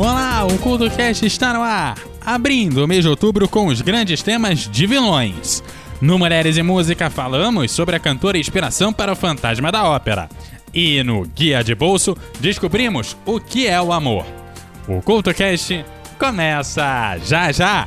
Olá, o CultoCast está no ar, abrindo o mês de outubro com os grandes temas de vilões. No Mulheres e Música falamos sobre a cantora inspiração para o fantasma da ópera. E no Guia de Bolso descobrimos o que é o amor. O CultoCast começa já já!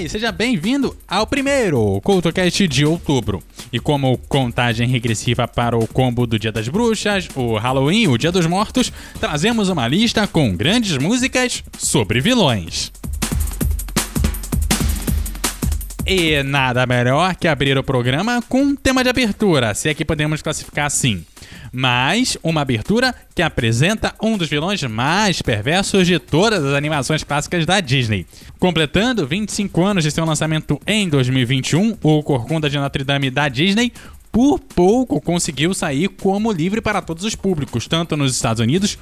E seja bem-vindo ao primeiro CultoCast de outubro. E como contagem regressiva para o combo do Dia das Bruxas, o Halloween o Dia dos Mortos, trazemos uma lista com grandes músicas sobre vilões. E nada melhor que abrir o programa com um tema de abertura, se é que podemos classificar assim mas uma abertura que apresenta um dos vilões mais perversos de todas as animações clássicas da Disney. Completando 25 anos de seu lançamento em 2021, o Corcunda de Notre Dame da Disney por pouco conseguiu sair como livre para todos os públicos, tanto nos Estados Unidos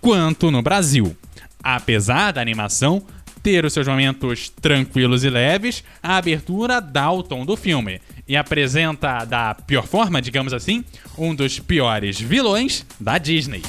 quanto no Brasil. Apesar da animação ter os seus momentos tranquilos e leves, a abertura dá o tom do filme e apresenta, da pior forma, digamos assim, um dos piores vilões da Disney.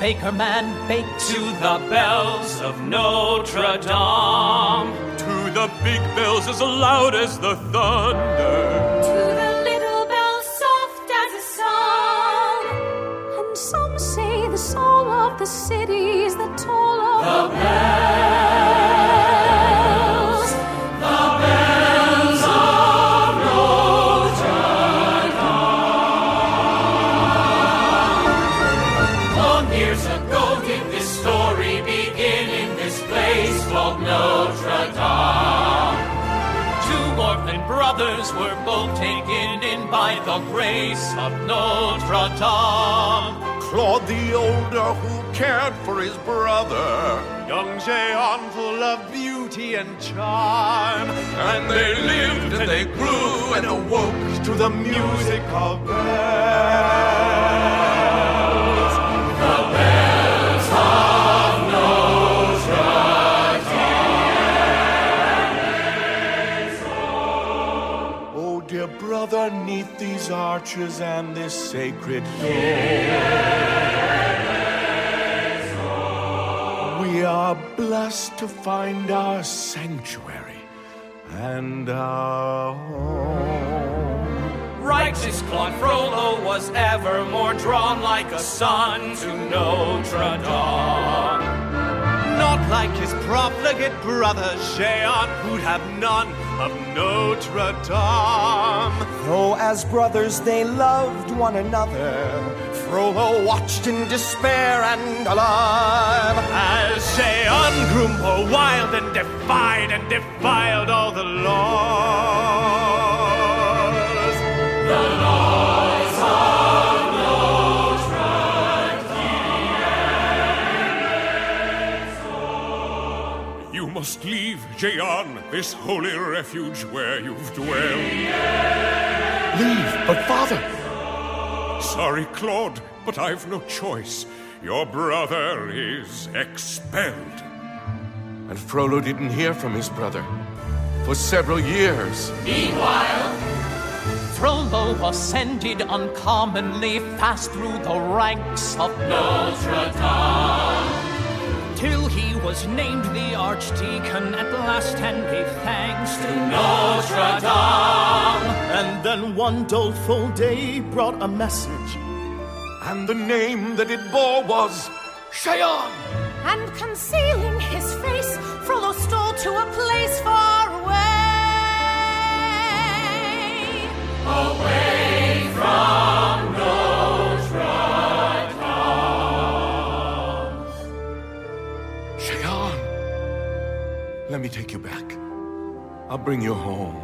Baker man bake. to the bells of Notre Dame. To the big bells as loud as the thunder. Brothers were both taken in by the grace of Notre Dame. Claude the older, who cared for his brother, young Jean, full of beauty and charm. And they lived and they grew and awoke to the music of bells. Brother neath these arches and this sacred door. We are blessed to find our sanctuary and our home. Righteous Claude Frollo oh, was ever more drawn like a son to Notre Dame. Not like his profligate brother Jehan, who'd have none of Notre Dame. Though as brothers they loved one another, Frollo watched in despair and alarm as Jehan grew more wild and defied and defiled all the laws. The laws of Notre Dame. You must leave, Jehan, this holy refuge where you've dwelled. Leave, but father. Sorry, Claude, but I've no choice. Your brother is expelled. And Frollo didn't hear from his brother for several years. Meanwhile, Frollo ascended uncommonly fast through the ranks of Notre Dame. Till he was named the Archdeacon at last and gave thanks to Notre Dame. And then one doleful day brought a message. And the name that it bore was Jehan. And concealing his face, Frollo stole to a place far away. Away from Jehan. Let me take you back. I'll bring you home.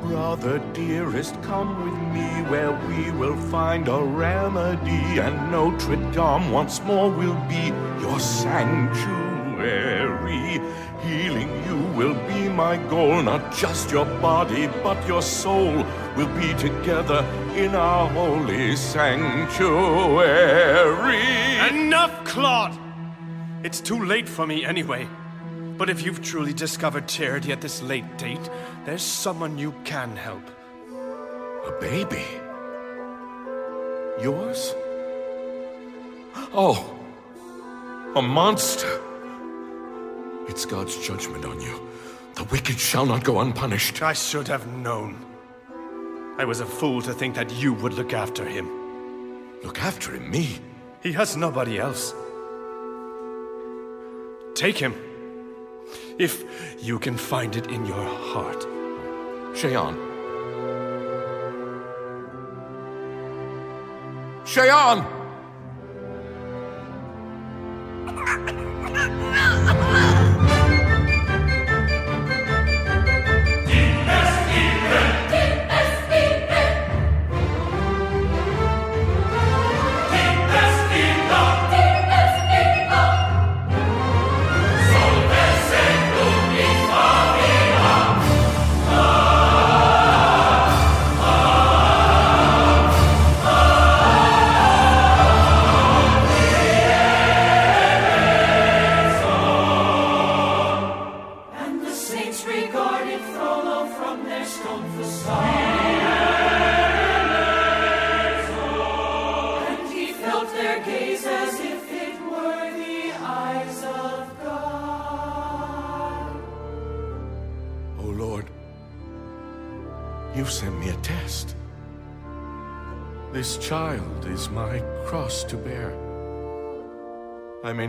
Brother dearest, come with me where we will find a remedy, and Notre Dame once more will be your sanctuary. Healing you will be my goal, not just your body, but your soul will be together in our holy sanctuary. Enough, Claude! It's too late for me anyway. But if you've truly discovered charity at this late date, there's someone you can help. A baby? Yours? Oh, a monster. It's God's judgment on you. The wicked shall not go unpunished. I should have known. I was a fool to think that you would look after him. Look after him, me? He has nobody else. Take him. If you can find it in your heart. Jehan. Jehan!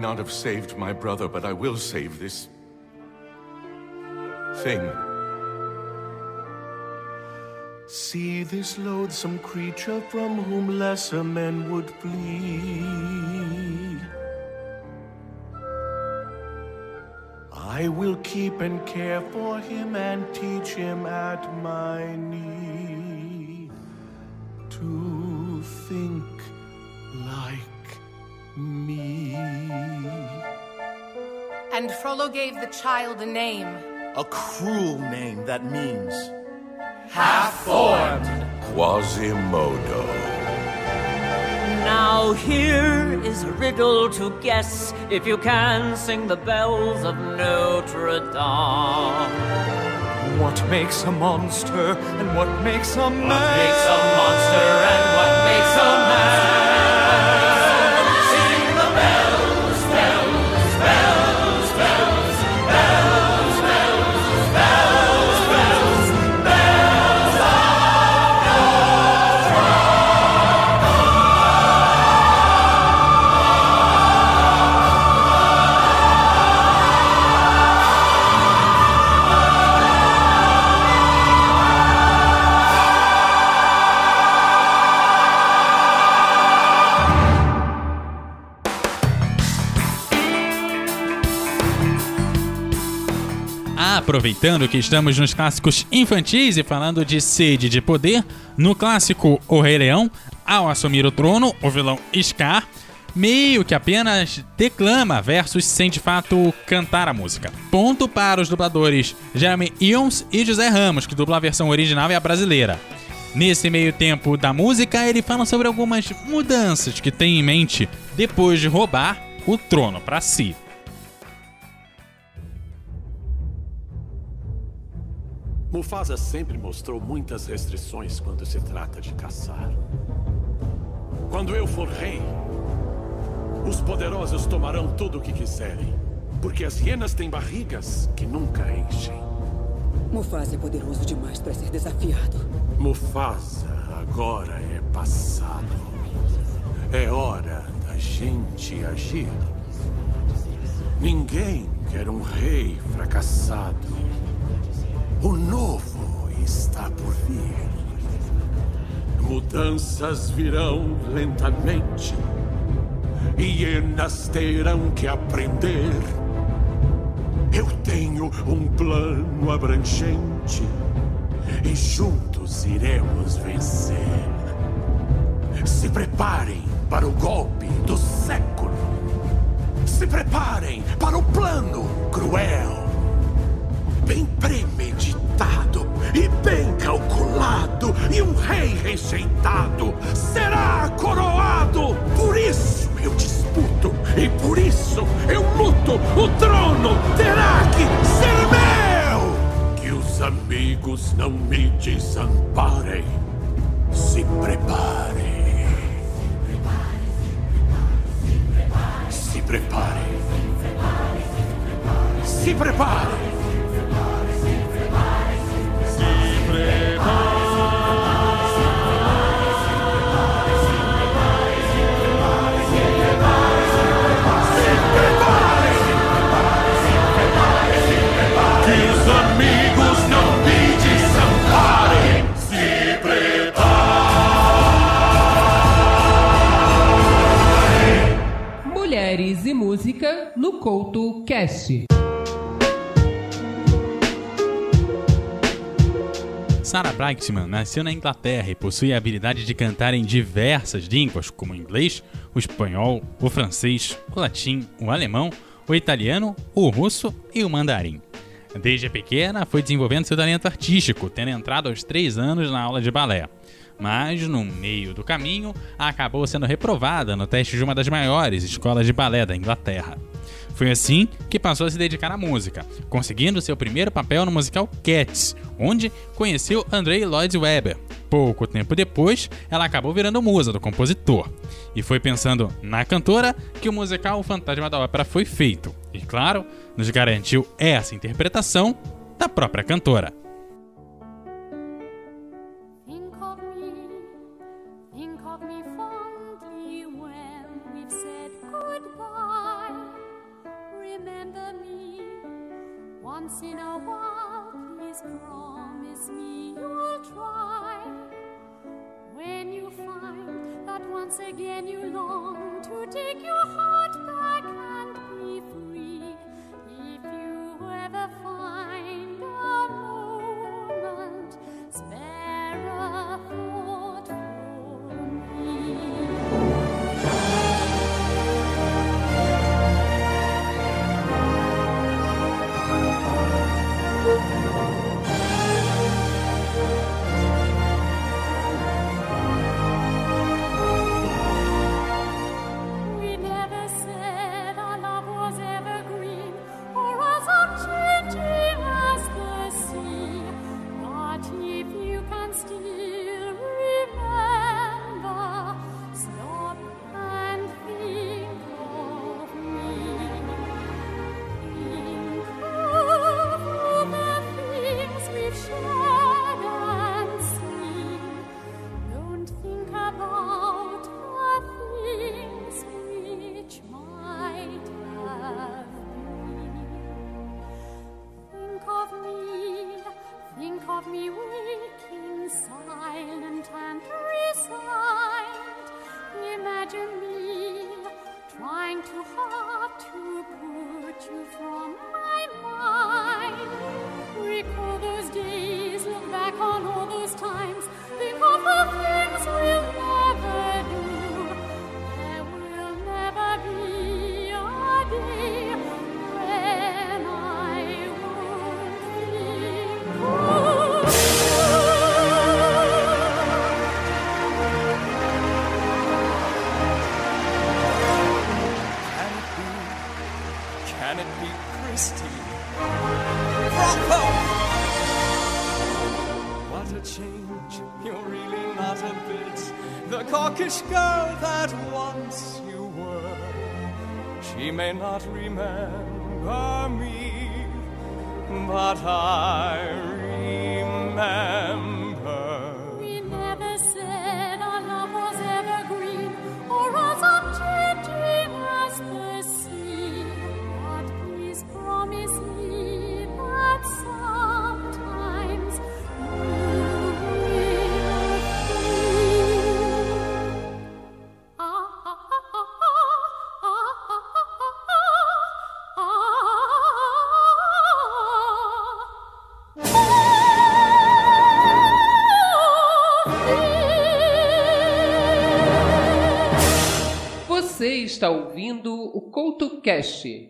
Not have saved my brother, but I will save this thing. See this loathsome creature from whom lesser men would flee. I will keep and care for him and teach him at my knee to think like me. And Frollo gave the child a name. A cruel name that means Half-formed. Quasimodo. Now here is a riddle to guess if you can sing the bells of Notre Dame. What makes a monster and what makes a man? What makes a monster and what makes a man? Aproveitando que estamos nos clássicos infantis e falando de sede de poder, no clássico O Rei Leão, ao assumir o trono, o vilão Scar meio que apenas declama versos sem de fato cantar a música. Ponto para os dubladores Jeremy Irons e José Ramos, que dublam a versão original e a brasileira. Nesse meio tempo da música, ele fala sobre algumas mudanças que tem em mente depois de roubar o trono para si. Mufasa sempre mostrou muitas restrições quando se trata de caçar. Quando eu for rei, os poderosos tomarão tudo o que quiserem, porque as hienas têm barrigas que nunca enchem. Mufasa é poderoso demais para ser desafiado. Mufasa agora é passado. É hora da gente agir. Ninguém quer um rei fracassado. O novo está por vir. Mudanças virão lentamente. Hienas terão que aprender. Eu tenho um plano abrangente. E juntos iremos vencer. Se preparem para o golpe do século. Se preparem para o plano cruel bem premeditado e bem calculado, e um rei rejeitado será coroado. Por isso eu disputo, e por isso eu luto. O trono terá que ser meu. Que os amigos não me desamparem. Se preparem. Se preparem. Se preparem. Se preparem. Mulheres e música no Couto Cast. Sarah Brightman nasceu na Inglaterra e possui a habilidade de cantar em diversas línguas, como o inglês, o espanhol, o francês, o latim, o alemão, o italiano, o russo e o mandarim. Desde pequena, foi desenvolvendo seu talento artístico, tendo entrado aos 3 anos na aula de balé. Mas, no meio do caminho, acabou sendo reprovada no teste de uma das maiores escolas de balé da Inglaterra. Foi assim que passou a se dedicar à música, conseguindo seu primeiro papel no musical Cats, onde conheceu Andrei Lloyd Webber. Pouco tempo depois, ela acabou virando musa do compositor. E foi pensando na cantora que o musical O Fantasma da Ópera foi feito. E claro, nos garantiu essa interpretação da própria cantora. Once in a while, please promise me you'll try. When you find that once again you long to take your heart está ouvindo o Couto Cast.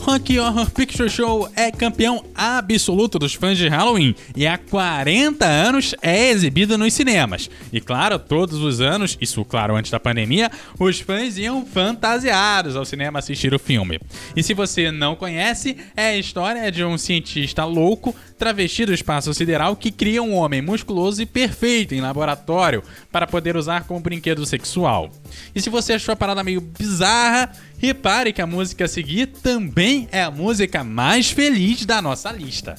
Rock Horror Picture Show é campeão absoluto dos fãs de Halloween e há 40 anos é exibido nos cinemas. E claro, todos os anos, isso claro antes da pandemia, os fãs iam fantasiados ao cinema assistir o filme. E se você não conhece, é a história de um cientista louco travesti do espaço sideral que cria um homem musculoso e perfeito em laboratório para poder usar como brinquedo sexual. E se você achou a parada meio bizarra, repare que a música a seguir também é a música mais feliz da nossa lista.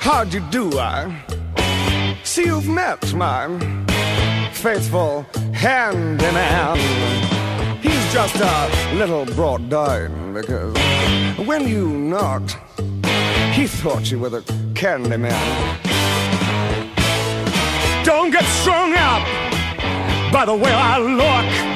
How'd you do, I? See, you've met my faithful handyman. He's just a little brought down because when you knocked, he thought you were the candy man. Don't get strung up by the way I look.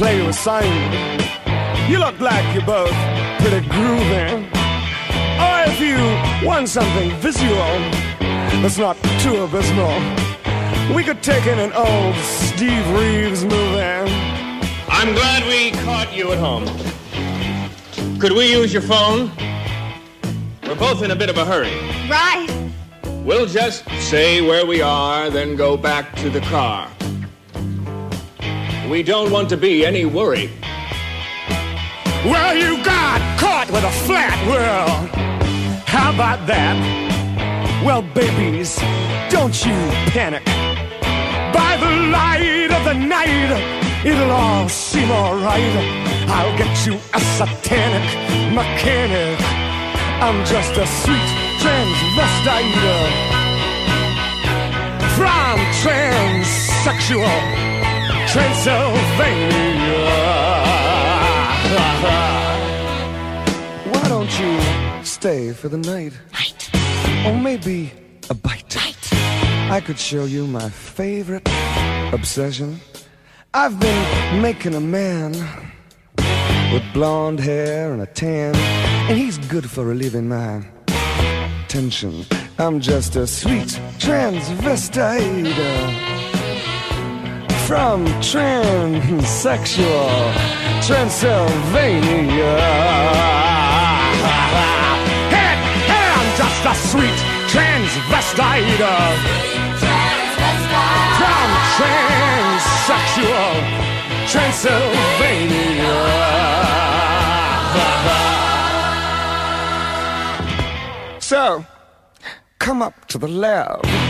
play you a sign. You look like you're both pretty groovy. Or oh, if you want something visual that's not too abysmal, we could take in an old Steve Reeves movie. I'm glad we caught you at home. Could we use your phone? We're both in a bit of a hurry. Right. We'll just say where we are, then go back to the car. We don't want to be any worry. Well, you got caught with a flat world. How about that? Well, babies, don't you panic. By the light of the night, it'll all seem alright. I'll get you a satanic mechanic. I'm just a sweet transvestite from transsexual Transylvania. Why don't you stay for the night? Night. Or maybe a bite. Night. I could show you my favorite obsession. I've been making a man with blonde hair and a tan, and he's good for relieving my tension. I'm just a sweet transvestite from transsexual Transylvania. Hey, I'm just a sweet transvestite uh, from transsexual Transylvania. So, come up to the lab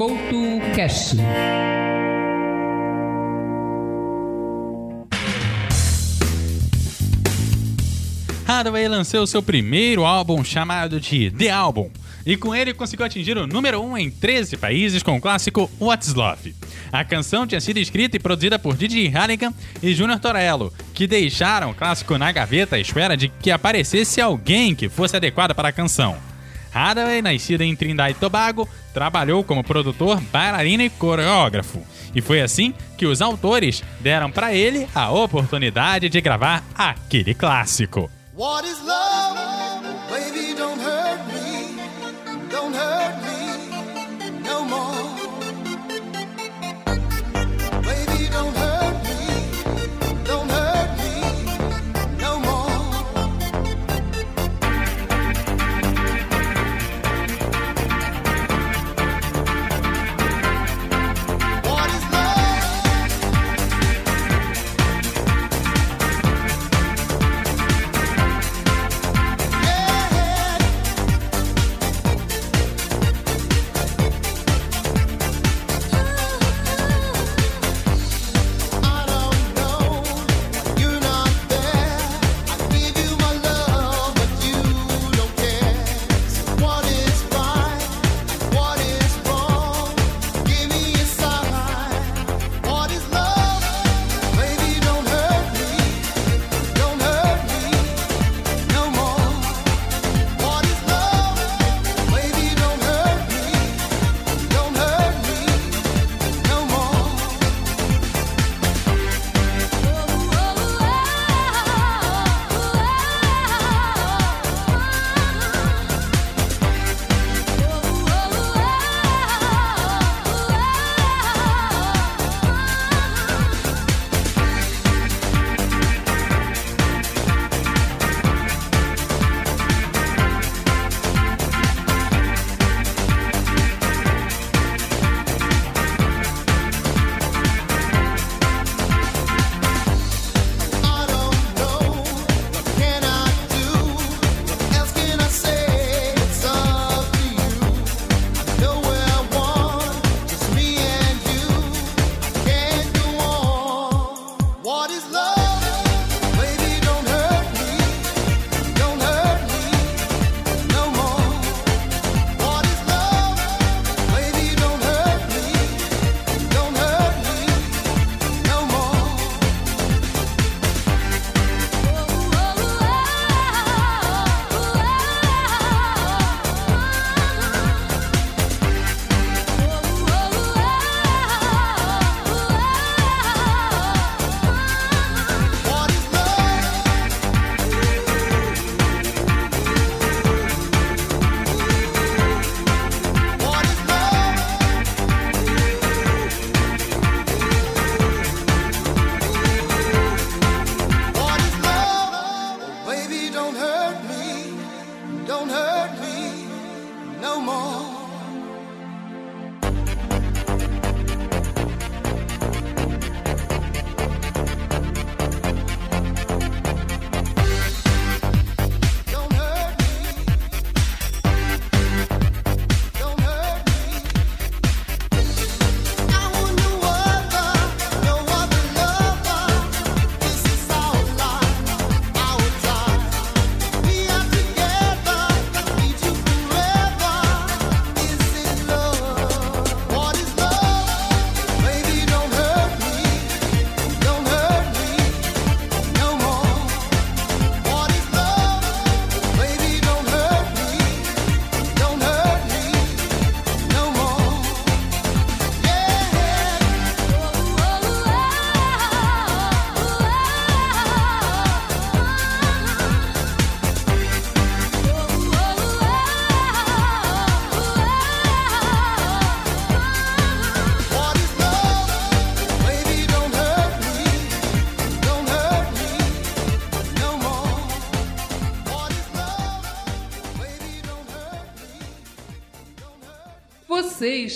No Couto Cash. Hathaway lançou seu primeiro álbum chamado de The Album, e com ele conseguiu atingir o número 1 em 13 países com o clássico What's Love. A canção tinha sido escrita e produzida por Didi Halligan e Junior Torello, que deixaram o clássico na gaveta à espera de que aparecesse alguém que fosse adequado para a canção. Hathaway, nascida em Trindade e Tobago, trabalhou como produtor, bailarino e coreógrafo. E foi assim que os autores deram para ele a oportunidade de gravar aquele clássico. What is love? Baby, don't hurt me. Don't hurt me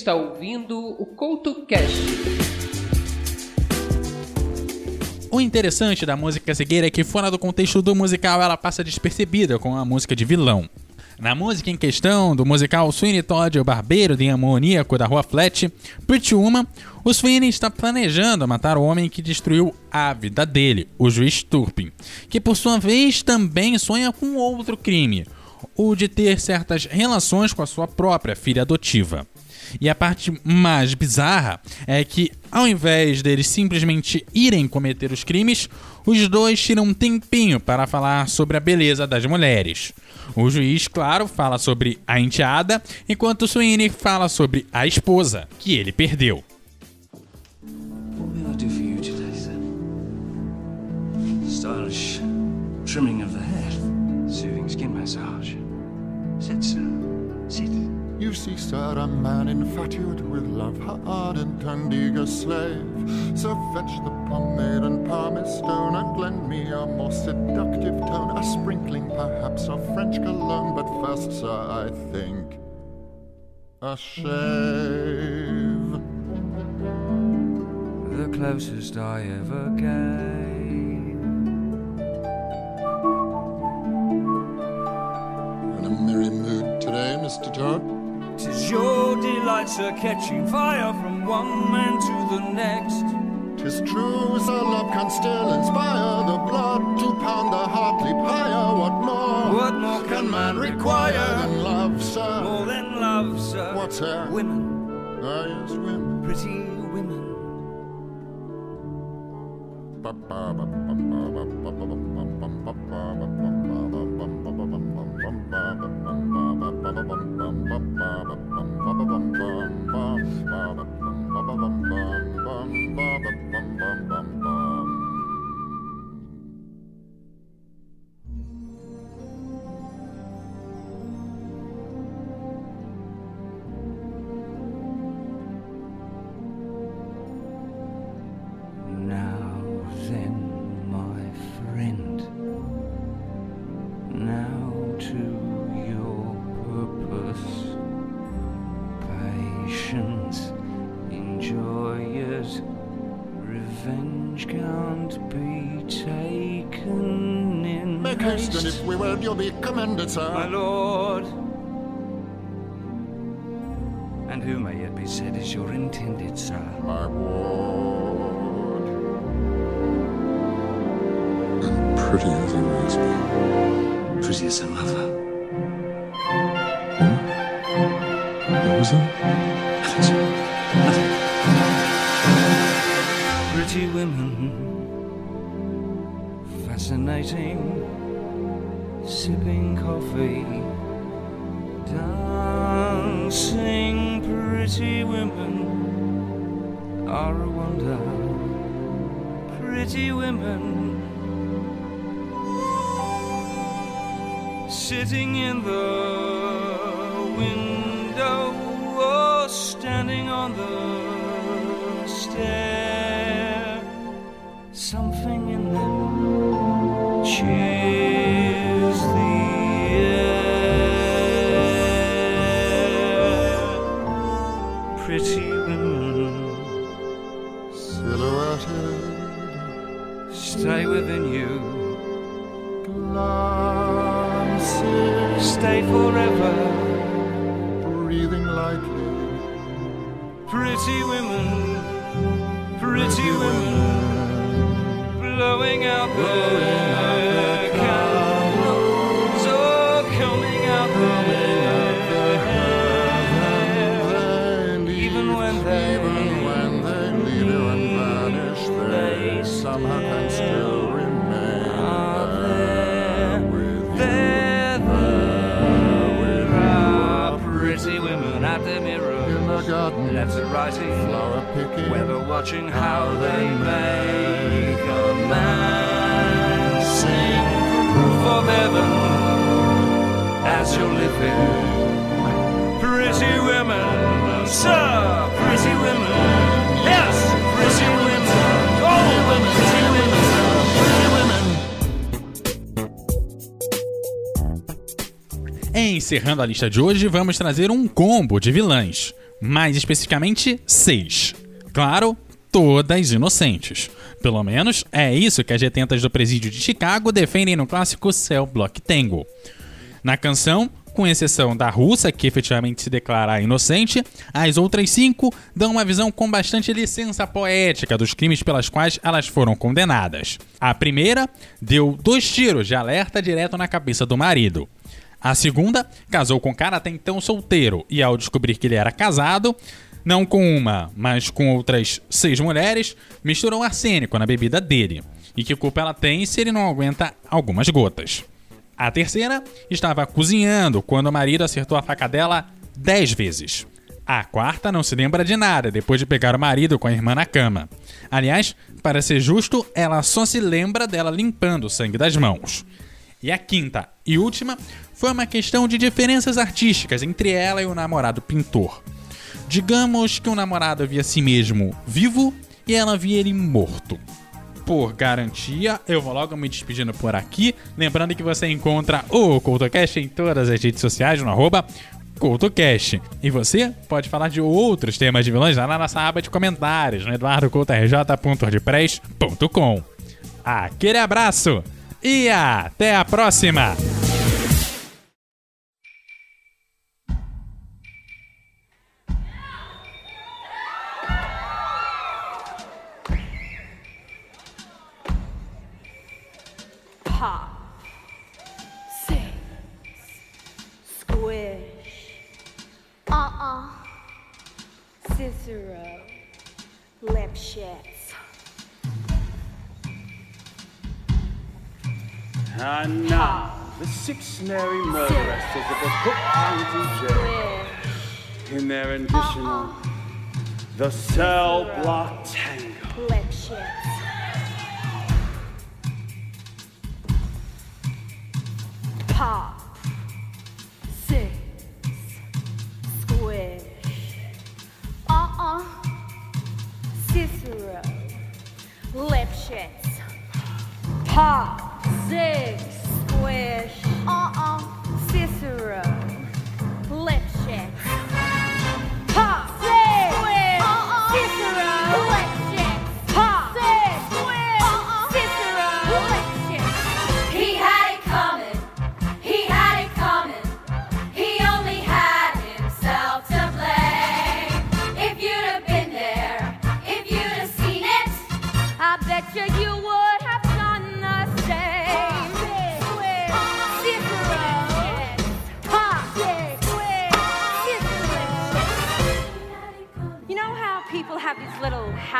está ouvindo o CoutoCast. O interessante da música cegueira é que, fora do contexto do musical, ela passa despercebida com a música de vilão. Na música em questão do musical Sweeney Todd, o barbeiro demoníaco da rua Flat, Pretty Woman, o Sweeney está planejando matar o homem que destruiu a vida dele, o juiz Turpin, que por sua vez também sonha com outro crime, o de ter certas relações com a sua própria filha adotiva. E a parte mais bizarra é que, ao invés deles simplesmente irem cometer os crimes, os dois tiram um tempinho para falar sobre a beleza das mulheres. O juiz, claro, fala sobre a enteada, enquanto Sweeney fala sobre a esposa, que ele perdeu. Stylish trimming of the You see, sir, a man infatuate with love, her ardent and eager slave. So fetch the pomade and pumice stone, and lend me a more seductive tone, a sprinkling perhaps of French cologne. But first, sir, I think a shave. The closest I ever came. In a merry mood today, Mr. Todd. Tis your delights are catching fire from one man to the next. Tis true, sir, love can still inspire the blood to pound the heart leap higher. What more? What more can man require than love, sir? More than love, sir. What's that? Women. Ah, yes, women. Pretty women. Be commended. My lord. And who may it be said is your intended sir? My ward. And pretty as he makes me. Pretty as a mother. What was that? Pretty women, fascinating, sipping coffee, dancing. Pretty women are a wonder. Pretty women sitting in the window or standing on the stair. Something in them cheers Pretty women, pretty women, blowing out their watching how they make a man sing heaven as you're living. Pretty women, sir, pretty women. Encerrando a lista de hoje, vamos trazer um combo de vilãs, mais especificamente seis. Claro, todas inocentes. Pelo menos é isso que as detentas do presídio de Chicago defendem no clássico Cell Block Tango. Na canção com exceção da russa, que efetivamente se declara inocente, as outras cinco dão uma visão com bastante licença poética dos crimes pelas quais elas foram condenadas. A primeira deu dois tiros de alerta direto na cabeça do marido. A segunda casou com um cara até então solteiro e, ao descobrir que ele era casado, não com uma, mas com outras seis mulheres, misturou arsênico na bebida dele. E que culpa ela tem se ele não aguenta algumas gotas? A terceira estava cozinhando quando o marido acertou a faca dela dez vezes. A quarta não se lembra de nada depois de pegar o marido com a irmã na cama. Aliás, para ser justo, ela só se lembra dela limpando o sangue das mãos. E a quinta e última foi uma questão de diferenças artísticas entre ela e o namorado pintor. Digamos que o namorado via si mesmo vivo e ela via ele morto. Por garantia, eu vou logo me despedindo por aqui. Lembrando que você encontra o CoutoCast em todas as redes sociais no arroba CoutoCast. E você pode falar de outros temas de vilões lá na nossa aba de comentários no eduardocoutorj.wordpress.com. Aquele abraço e até a próxima! Uh-uh. Cicero. Lipschitz. And now, the six merry murderesses of the Cook County Jail. In their additional, ah, ah. the cell block tango. Lipschitz. Pop.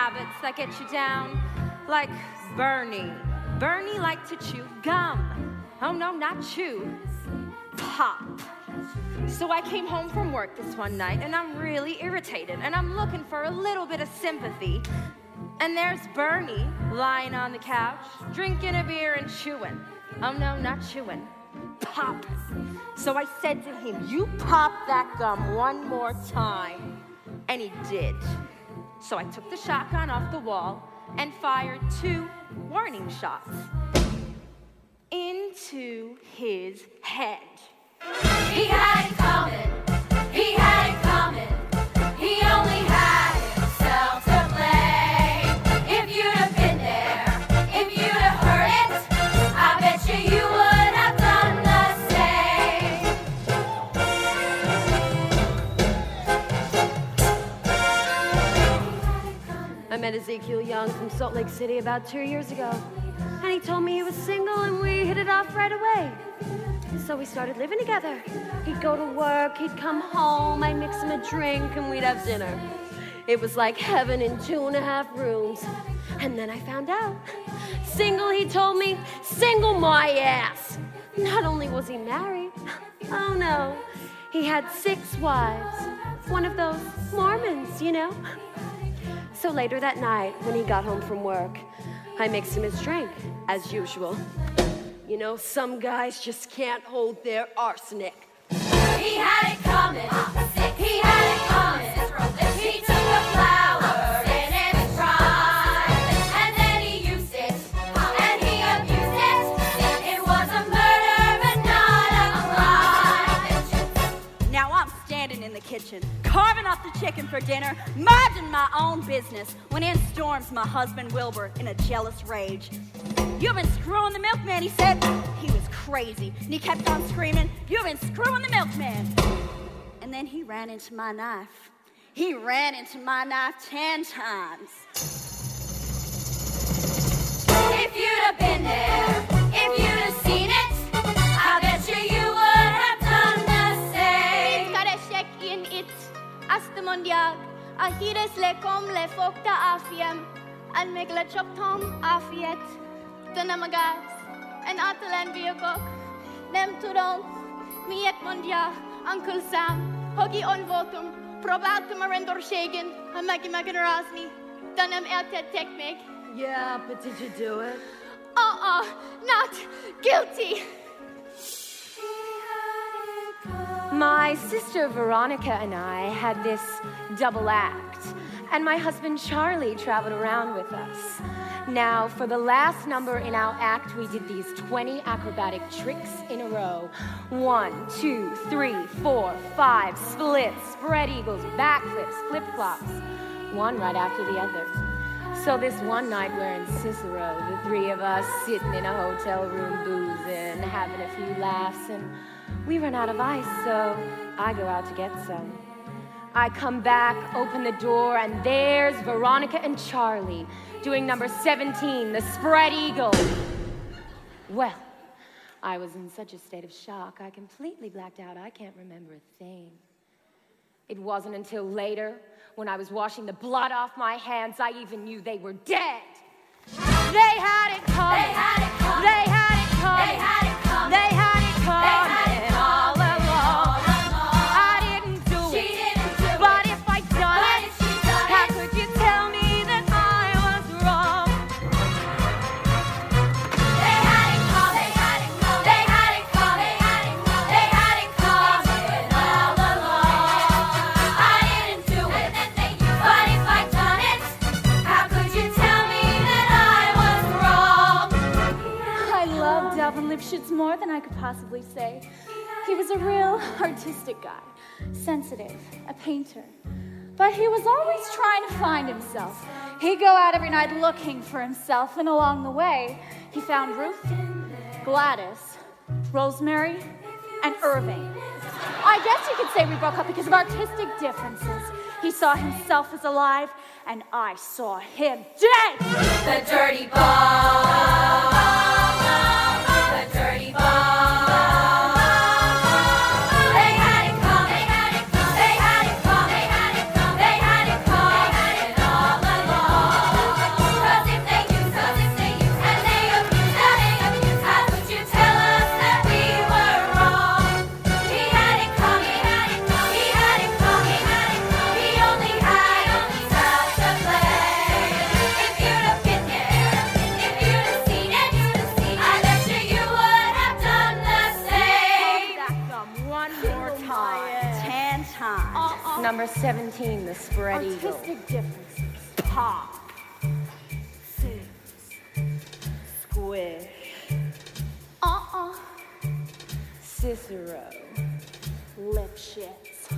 Habits that get you down? Like Bernie. Bernie liked to chew gum. Oh no, not chew. Pop. So I came home from work this one night and I'm really irritated and I'm looking for a little bit of sympathy. And there's Bernie lying on the couch, drinking a beer and chewing. Oh no, not chewing. Pop. So I said to him, You pop that gum one more time. And he did. So I took the shotgun off the wall and fired two warning shots into his head. he had it coming. He had it coming. Met Ezekiel Young from Salt Lake City about two years ago. And he told me he was single and we hit it off right away. So we started living together. He'd go to work, he'd come home, I'd mix him a drink, and we'd have dinner. It was like heaven in two and a half rooms. And then I found out. Single, he told me, single my ass. Not only was he married, oh no, he had six wives. One of those Mormons, you know? So later that night, when he got home from work, I mixed him his drink, as usual. You know, some guys just can't hold their arsenic. He had it coming. He had it coming. The chicken for dinner, minding my own business, when in storms my husband Wilbur in a jealous rage. You've been screwing the milkman, he said. He was crazy. And he kept on screaming, You've been screwing the milkman. And then he ran into my knife. He ran into my knife ten times. Kom le fokta afiem, an megla choptom afiet, tanamagas, an atalan biogok, nem turon, miet mondia, Uncle Sam, hogi on votum, probatum arendor shagen, a magi magan rasni, danam eltet tekmeg. Yeah, but did you do it? Uh-uh, not guilty. My sister Veronica and I had this double act, and my husband Charlie traveled around with us. Now, for the last number in our act, we did these 20 acrobatic tricks in a row. One, two, three, four, five, splits, spread eagles, backflips, flip flops. One right after the other. So this one night we're in Cicero, the three of us sitting in a hotel room boozing, having a few laughs, and we run out of ice, so I go out to get some. I come back, open the door, and there's Veronica and Charlie doing number 17, the spread eagle. Well, I was in such a state of shock, I completely blacked out. I can't remember a thing. It wasn't until later, when I was washing the blood off my hands, I even knew they were dead. They had it coming. They had it coming. They had it coming. More than I could possibly say. He was a real artistic guy, sensitive, a painter. But he was always trying to find himself. He'd go out every night looking for himself, and along the way, he found Ruth, Gladys, Rosemary, and Irving. I guess you could say we broke up because of artistic differences. He saw himself as alive, and I saw him dead. The dirty bomb. 17, the spread Artistic eagle. Artistic differences. Pop. Squish. Uh-uh. Cicero. Lipschitz.